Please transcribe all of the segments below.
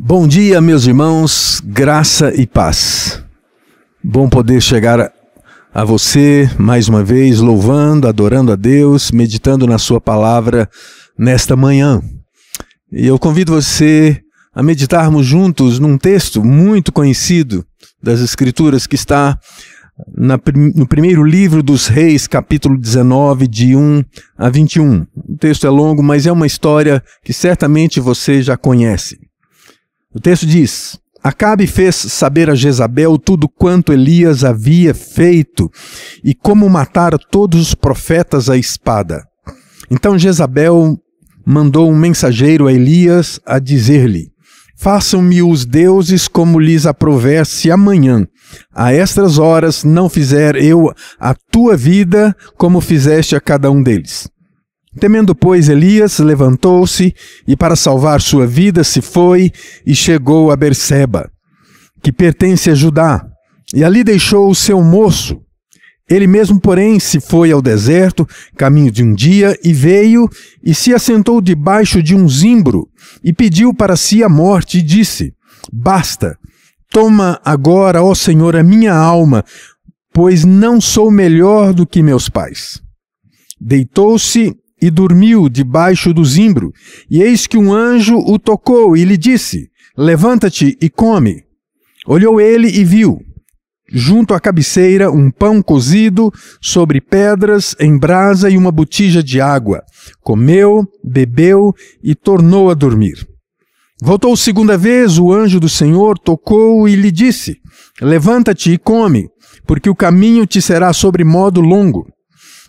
Bom dia, meus irmãos, graça e paz. Bom poder chegar a você mais uma vez, louvando, adorando a Deus, meditando na Sua palavra nesta manhã. E eu convido você a meditarmos juntos num texto muito conhecido das Escrituras que está no primeiro livro dos Reis, capítulo 19, de 1 a 21. O texto é longo, mas é uma história que certamente você já conhece. O texto diz: Acabe fez saber a Jezabel tudo quanto Elias havia feito e como matara todos os profetas à espada. Então Jezabel mandou um mensageiro a Elias a dizer-lhe: Façam-me os deuses como lhes aprover se amanhã, a estas horas, não fizer eu a tua vida como fizeste a cada um deles. Temendo, pois, Elias levantou-se e, para salvar sua vida, se foi e chegou a Berseba, que pertence a Judá, e ali deixou o seu moço. Ele mesmo, porém, se foi ao deserto, caminho de um dia, e veio e se assentou debaixo de um zimbro, e pediu para si a morte, e disse: Basta, toma agora, ó Senhor, a minha alma, pois não sou melhor do que meus pais. Deitou-se e dormiu debaixo do zimbro. E eis que um anjo o tocou e lhe disse: Levanta-te e come. Olhou ele e viu, junto à cabeceira, um pão cozido sobre pedras em brasa e uma botija de água. Comeu, bebeu e tornou a dormir. Voltou segunda vez, o anjo do Senhor tocou e lhe disse: Levanta-te e come, porque o caminho te será sobre modo longo.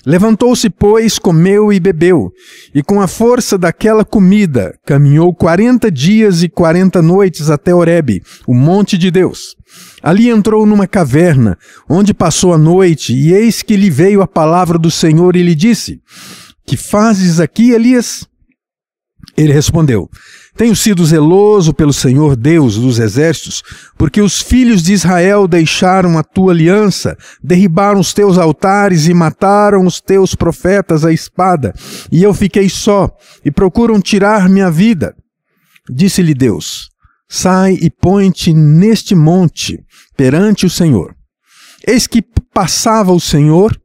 Levantou-se, pois, comeu e bebeu, e com a força daquela comida caminhou quarenta dias e quarenta noites até Horebe, o monte de Deus. Ali entrou numa caverna, onde passou a noite, e eis que lhe veio a palavra do Senhor e lhe disse: Que fazes aqui, Elias? Ele respondeu: tenho sido zeloso pelo Senhor Deus dos exércitos, porque os filhos de Israel deixaram a tua aliança, derribaram os teus altares e mataram os teus profetas à espada, e eu fiquei só, e procuram tirar minha vida. Disse-lhe Deus: Sai e põe-te neste monte perante o Senhor. Eis que passava o Senhor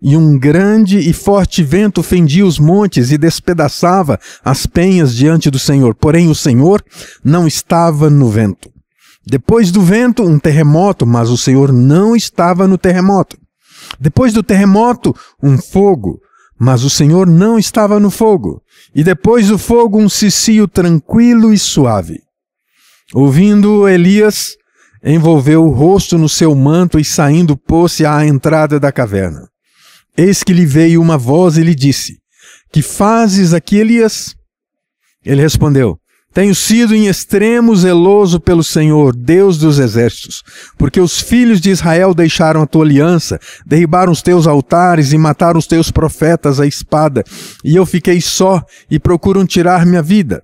e um grande e forte vento fendia os montes e despedaçava as penhas diante do Senhor. Porém, o Senhor não estava no vento. Depois do vento, um terremoto, mas o Senhor não estava no terremoto. Depois do terremoto, um fogo, mas o Senhor não estava no fogo. E depois do fogo, um cicio tranquilo e suave. Ouvindo Elias, envolveu o rosto no seu manto e saindo pôs-se à entrada da caverna. Eis que lhe veio uma voz e lhe disse: Que fazes aqui, Elias? Ele respondeu: Tenho sido em extremo zeloso pelo Senhor, Deus dos exércitos, porque os filhos de Israel deixaram a tua aliança, derribaram os teus altares e mataram os teus profetas à espada, e eu fiquei só e procuram tirar minha vida.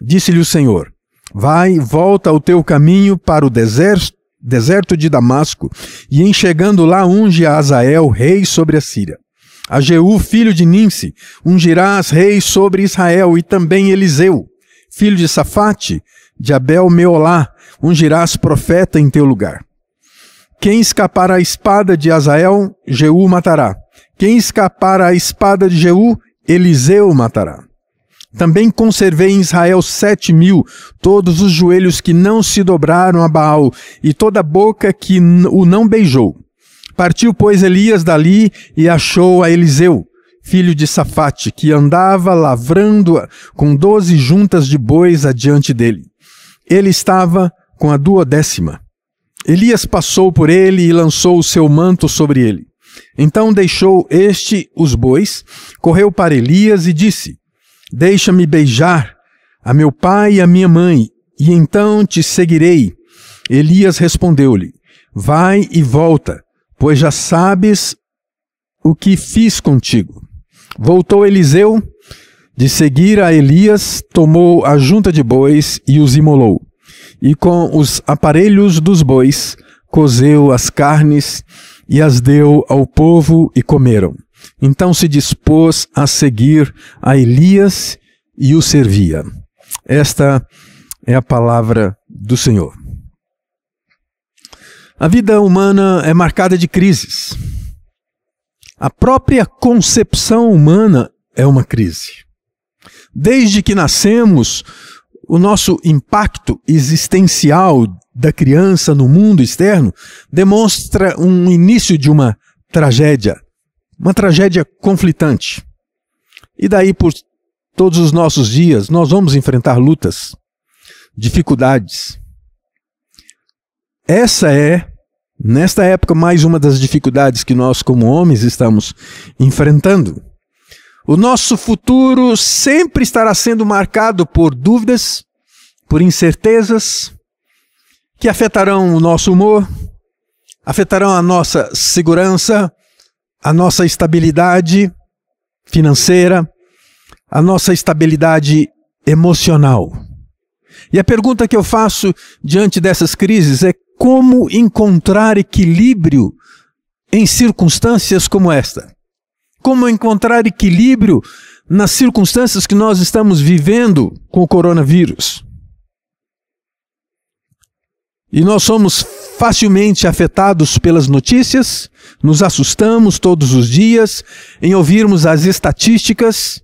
Disse-lhe o Senhor: Vai, volta ao teu caminho para o deserto deserto de Damasco, e em chegando lá unge a Azael, rei sobre a Síria. A Jeú, filho de Nimse, ungirás rei sobre Israel, e também Eliseu, filho de Safate, de Abel Meolá, ungirás profeta em teu lugar. Quem escapar à espada de Azael, Jeú matará. Quem escapar à espada de Jeú, Eliseu matará. Também conservei em Israel sete mil, todos os joelhos que não se dobraram a Baal, e toda a boca que o não beijou. Partiu, pois, Elias dali e achou a Eliseu, filho de Safate, que andava lavrando com doze juntas de bois adiante dele. Ele estava com a duodécima. Elias passou por ele e lançou o seu manto sobre ele. Então deixou este os bois, correu para Elias e disse: Deixa-me beijar a meu pai e a minha mãe, e então te seguirei. Elias respondeu-lhe: Vai e volta, pois já sabes o que fiz contigo. Voltou Eliseu de seguir a Elias, tomou a junta de bois e os imolou. E com os aparelhos dos bois, cozeu as carnes e as deu ao povo e comeram. Então se dispôs a seguir a Elias e o servia. Esta é a palavra do Senhor. A vida humana é marcada de crises. A própria concepção humana é uma crise. Desde que nascemos, o nosso impacto existencial da criança no mundo externo demonstra um início de uma tragédia, uma tragédia conflitante. E daí por todos os nossos dias nós vamos enfrentar lutas, dificuldades. Essa é, nesta época, mais uma das dificuldades que nós, como homens, estamos enfrentando. O nosso futuro sempre estará sendo marcado por dúvidas, por incertezas, que afetarão o nosso humor, afetarão a nossa segurança, a nossa estabilidade financeira, a nossa estabilidade emocional. E a pergunta que eu faço diante dessas crises é como encontrar equilíbrio em circunstâncias como esta? como encontrar equilíbrio nas circunstâncias que nós estamos vivendo com o coronavírus. E nós somos facilmente afetados pelas notícias, nos assustamos todos os dias em ouvirmos as estatísticas.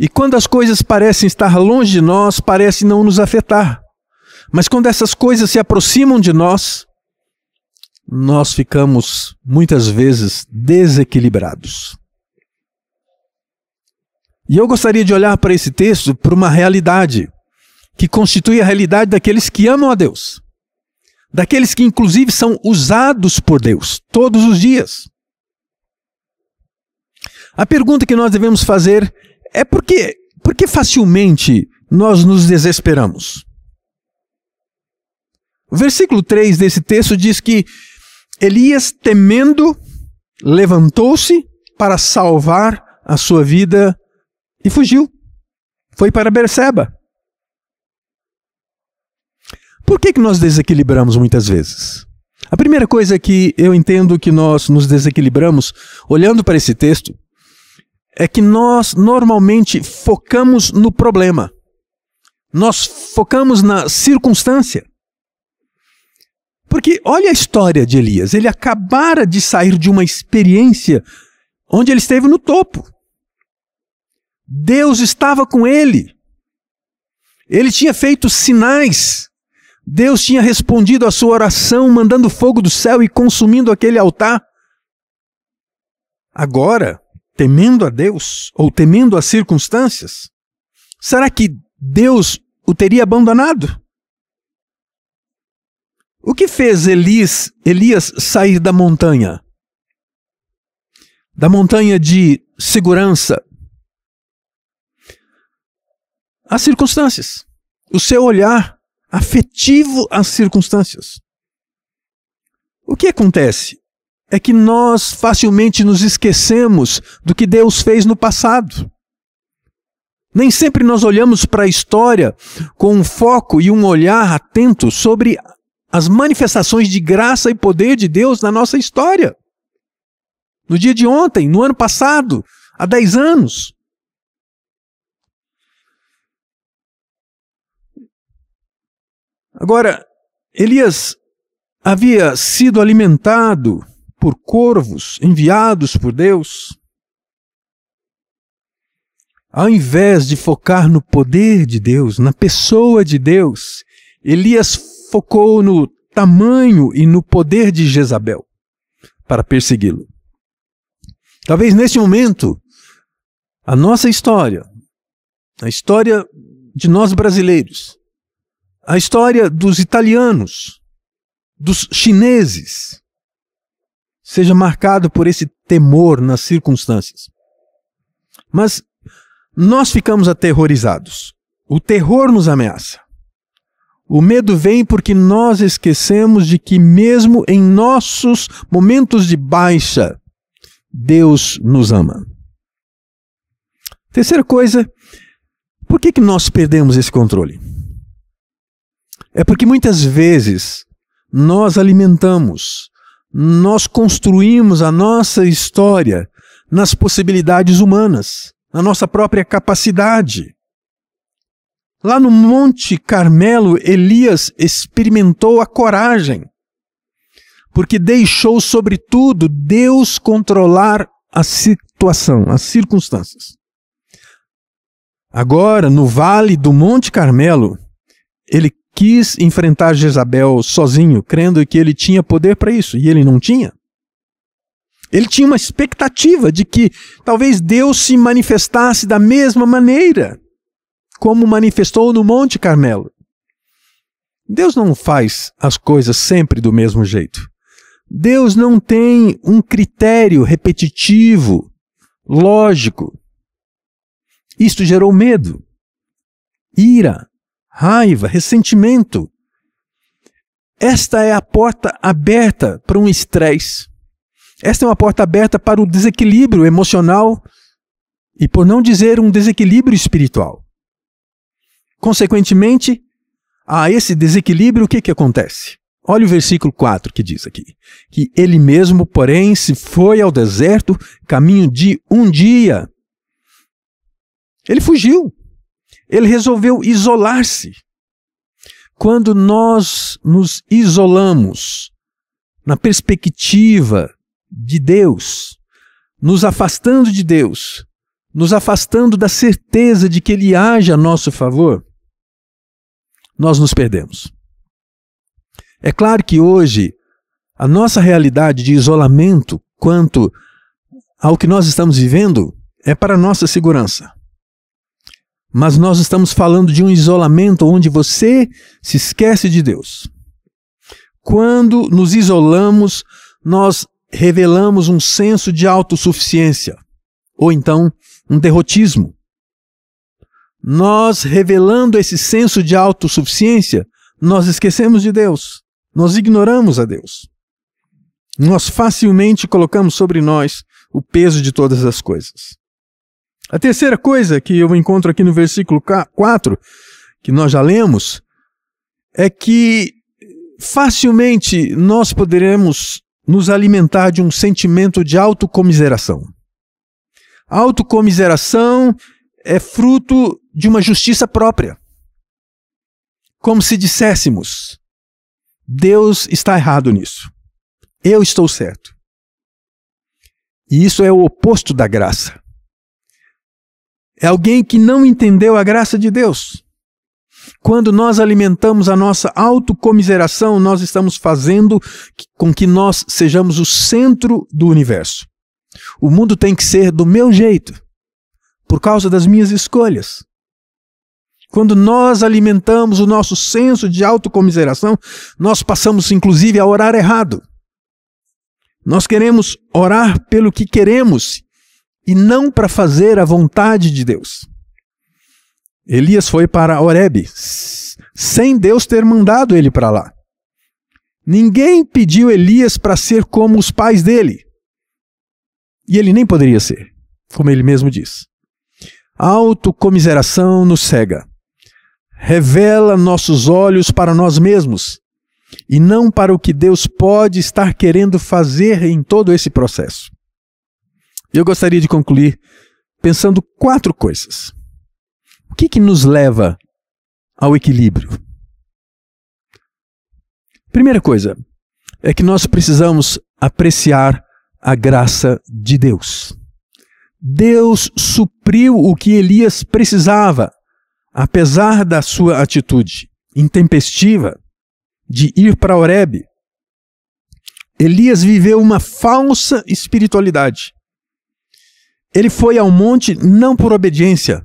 E quando as coisas parecem estar longe de nós, parece não nos afetar. Mas quando essas coisas se aproximam de nós, nós ficamos muitas vezes desequilibrados. E eu gostaria de olhar para esse texto para uma realidade que constitui a realidade daqueles que amam a Deus, daqueles que inclusive são usados por Deus todos os dias. A pergunta que nós devemos fazer é por que, por que facilmente nós nos desesperamos? O versículo 3 desse texto diz que Elias, temendo, levantou-se para salvar a sua vida e fugiu. Foi para Berseba. Por que, que nós desequilibramos muitas vezes? A primeira coisa que eu entendo que nós nos desequilibramos, olhando para esse texto, é que nós normalmente focamos no problema. Nós focamos na circunstância. Porque olha a história de Elias. Ele acabara de sair de uma experiência onde ele esteve no topo. Deus estava com ele. Ele tinha feito sinais. Deus tinha respondido à sua oração, mandando fogo do céu e consumindo aquele altar. Agora, temendo a Deus, ou temendo as circunstâncias, será que Deus o teria abandonado? O que fez Elias, Elias sair da montanha? Da montanha de segurança? As circunstâncias. O seu olhar afetivo às circunstâncias. O que acontece? É que nós facilmente nos esquecemos do que Deus fez no passado. Nem sempre nós olhamos para a história com um foco e um olhar atento sobre as manifestações de graça e poder de Deus na nossa história. No dia de ontem, no ano passado, há 10 anos. Agora, Elias havia sido alimentado por corvos enviados por Deus. Ao invés de focar no poder de Deus, na pessoa de Deus, Elias focou no tamanho e no poder de Jezabel para persegui-lo. Talvez neste momento, a nossa história, a história de nós brasileiros, a história dos italianos, dos chineses, seja marcado por esse temor nas circunstâncias. Mas nós ficamos aterrorizados. O terror nos ameaça. O medo vem porque nós esquecemos de que, mesmo em nossos momentos de baixa, Deus nos ama. Terceira coisa, por que, que nós perdemos esse controle? É porque muitas vezes nós alimentamos, nós construímos a nossa história nas possibilidades humanas, na nossa própria capacidade. Lá no Monte Carmelo, Elias experimentou a coragem, porque deixou, sobretudo, Deus controlar a situação, as circunstâncias. Agora, no vale do Monte Carmelo, ele quis enfrentar Jezabel sozinho, crendo que ele tinha poder para isso, e ele não tinha. Ele tinha uma expectativa de que talvez Deus se manifestasse da mesma maneira como manifestou no Monte Carmelo. Deus não faz as coisas sempre do mesmo jeito. Deus não tem um critério repetitivo, lógico. Isto gerou medo, ira, raiva, ressentimento. Esta é a porta aberta para um estresse. Esta é uma porta aberta para o desequilíbrio emocional e, por não dizer, um desequilíbrio espiritual. Consequentemente, a esse desequilíbrio, o que, que acontece? Olha o versículo 4 que diz aqui: que ele mesmo, porém, se foi ao deserto, caminho de um dia. Ele fugiu. Ele resolveu isolar-se. Quando nós nos isolamos na perspectiva de Deus, nos afastando de Deus, nos afastando da certeza de que Ele age a nosso favor, nós nos perdemos. É claro que hoje a nossa realidade de isolamento quanto ao que nós estamos vivendo é para nossa segurança. Mas nós estamos falando de um isolamento onde você se esquece de Deus. Quando nos isolamos, nós revelamos um senso de autossuficiência, ou então um derrotismo. Nós, revelando esse senso de autossuficiência, nós esquecemos de Deus, nós ignoramos a Deus. Nós facilmente colocamos sobre nós o peso de todas as coisas. A terceira coisa que eu encontro aqui no versículo 4, que nós já lemos, é que facilmente nós poderemos nos alimentar de um sentimento de autocomiseração. autocomiseração é fruto de uma justiça própria. Como se disséssemos: Deus está errado nisso. Eu estou certo. E isso é o oposto da graça. É alguém que não entendeu a graça de Deus. Quando nós alimentamos a nossa autocomiseração, nós estamos fazendo com que nós sejamos o centro do universo. O mundo tem que ser do meu jeito, por causa das minhas escolhas. Quando nós alimentamos o nosso senso de autocomiseração, nós passamos inclusive a orar errado. Nós queremos orar pelo que queremos e não para fazer a vontade de Deus. Elias foi para Horebe, sem Deus ter mandado ele para lá. Ninguém pediu Elias para ser como os pais dele. E ele nem poderia ser, como ele mesmo diz. autocomiseração nos cega. Revela nossos olhos para nós mesmos e não para o que Deus pode estar querendo fazer em todo esse processo. Eu gostaria de concluir pensando quatro coisas que, que nos leva ao equilíbrio? Primeira coisa é que nós precisamos apreciar a graça de Deus. Deus supriu o que Elias precisava, apesar da sua atitude intempestiva de ir para Horebe. Elias viveu uma falsa espiritualidade. Ele foi ao monte não por obediência,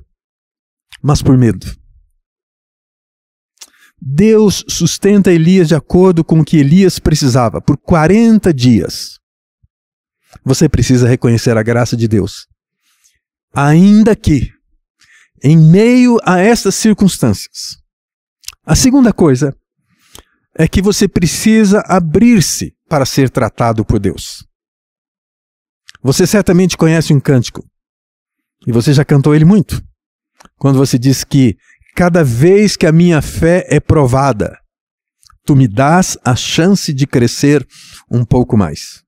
mas por medo. Deus sustenta Elias de acordo com o que Elias precisava por 40 dias. Você precisa reconhecer a graça de Deus. Ainda que, em meio a estas circunstâncias. A segunda coisa é que você precisa abrir-se para ser tratado por Deus. Você certamente conhece um cântico. E você já cantou ele muito quando você diz que cada vez que a minha fé é provada, tu me dás a chance de crescer um pouco mais.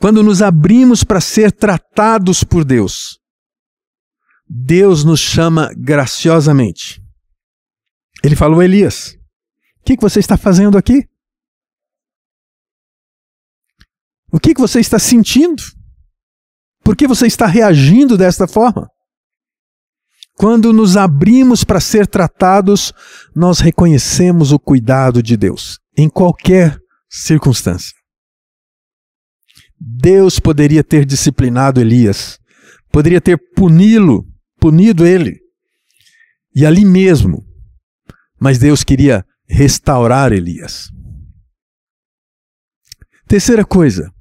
Quando nos abrimos para ser tratados por Deus, Deus nos chama graciosamente Ele falou: Elias, o que, que você está fazendo aqui? O que, que você está sentindo? Por que você está reagindo desta forma? Quando nos abrimos para ser tratados, nós reconhecemos o cuidado de Deus, em qualquer circunstância. Deus poderia ter disciplinado Elias, poderia ter puni-lo, punido ele, e ali mesmo, mas Deus queria restaurar Elias. Terceira coisa,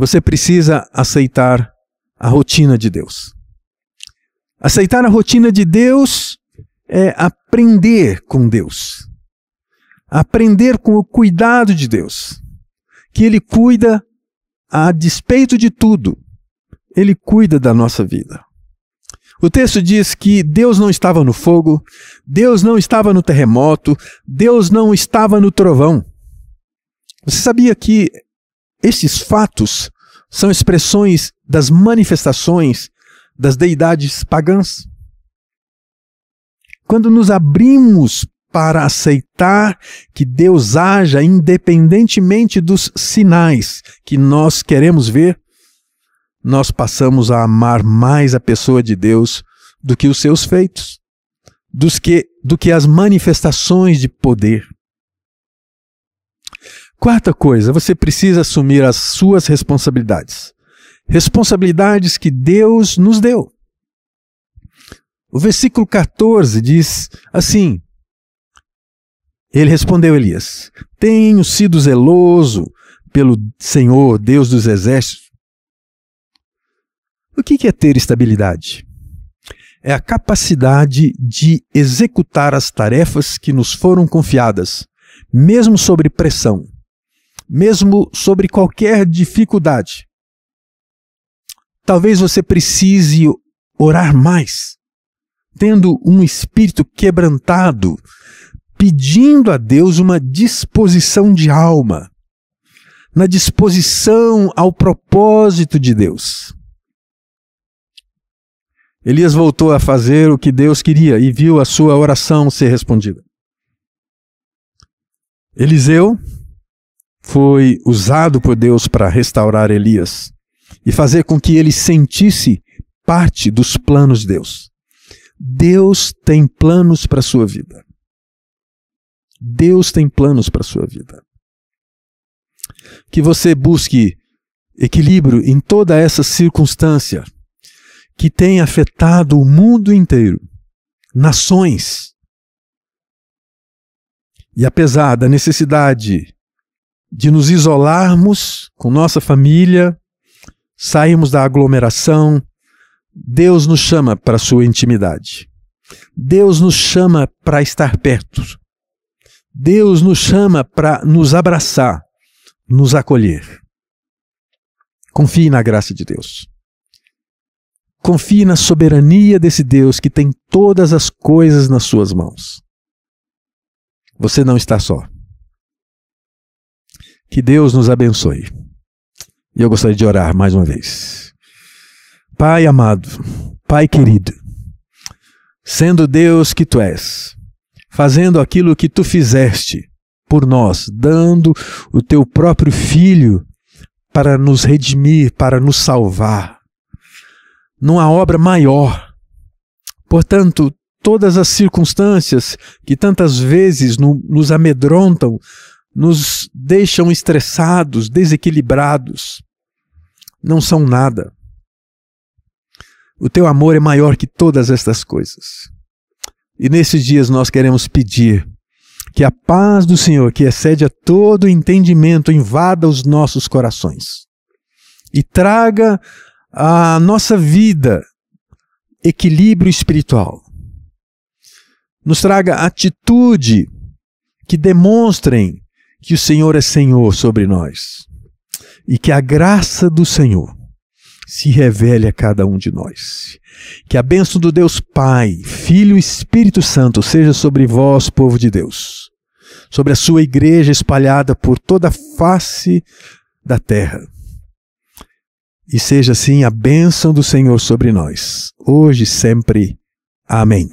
você precisa aceitar a rotina de Deus. Aceitar a rotina de Deus é aprender com Deus. Aprender com o cuidado de Deus. Que Ele cuida a despeito de tudo. Ele cuida da nossa vida. O texto diz que Deus não estava no fogo, Deus não estava no terremoto, Deus não estava no trovão. Você sabia que estes fatos são expressões das manifestações das deidades pagãs. Quando nos abrimos para aceitar que Deus haja independentemente dos sinais que nós queremos ver, nós passamos a amar mais a pessoa de Deus do que os seus feitos, dos que, do que as manifestações de poder. Quarta coisa, você precisa assumir as suas responsabilidades. Responsabilidades que Deus nos deu. O versículo 14 diz assim: Ele respondeu Elias: Tenho sido zeloso pelo Senhor, Deus dos exércitos. O que é ter estabilidade? É a capacidade de executar as tarefas que nos foram confiadas, mesmo sobre pressão mesmo sobre qualquer dificuldade. Talvez você precise orar mais, tendo um espírito quebrantado, pedindo a Deus uma disposição de alma, na disposição ao propósito de Deus. Elias voltou a fazer o que Deus queria e viu a sua oração ser respondida. Eliseu foi usado por Deus para restaurar Elias e fazer com que ele sentisse parte dos planos de Deus. Deus tem planos para a sua vida. Deus tem planos para a sua vida. Que você busque equilíbrio em toda essa circunstância que tem afetado o mundo inteiro, nações. E apesar da necessidade de nos isolarmos com nossa família, sairmos da aglomeração. Deus nos chama para a sua intimidade. Deus nos chama para estar perto. Deus nos chama para nos abraçar, nos acolher. Confie na graça de Deus. Confie na soberania desse Deus que tem todas as coisas nas suas mãos. Você não está só. Que Deus nos abençoe. E eu gostaria de orar mais uma vez. Pai amado, Pai querido, sendo Deus que tu és, fazendo aquilo que tu fizeste por nós, dando o teu próprio filho para nos redimir, para nos salvar, numa obra maior. Portanto, todas as circunstâncias que tantas vezes no, nos amedrontam, nos deixam estressados, desequilibrados. Não são nada. O teu amor é maior que todas estas coisas. E nesses dias nós queremos pedir que a paz do Senhor, que excede a todo entendimento, invada os nossos corações e traga à nossa vida equilíbrio espiritual. Nos traga atitude que demonstrem que o Senhor é Senhor sobre nós e que a graça do Senhor se revele a cada um de nós. Que a bênção do Deus Pai, Filho e Espírito Santo seja sobre vós, povo de Deus, sobre a sua igreja espalhada por toda a face da terra. E seja assim a bênção do Senhor sobre nós, hoje e sempre. Amém.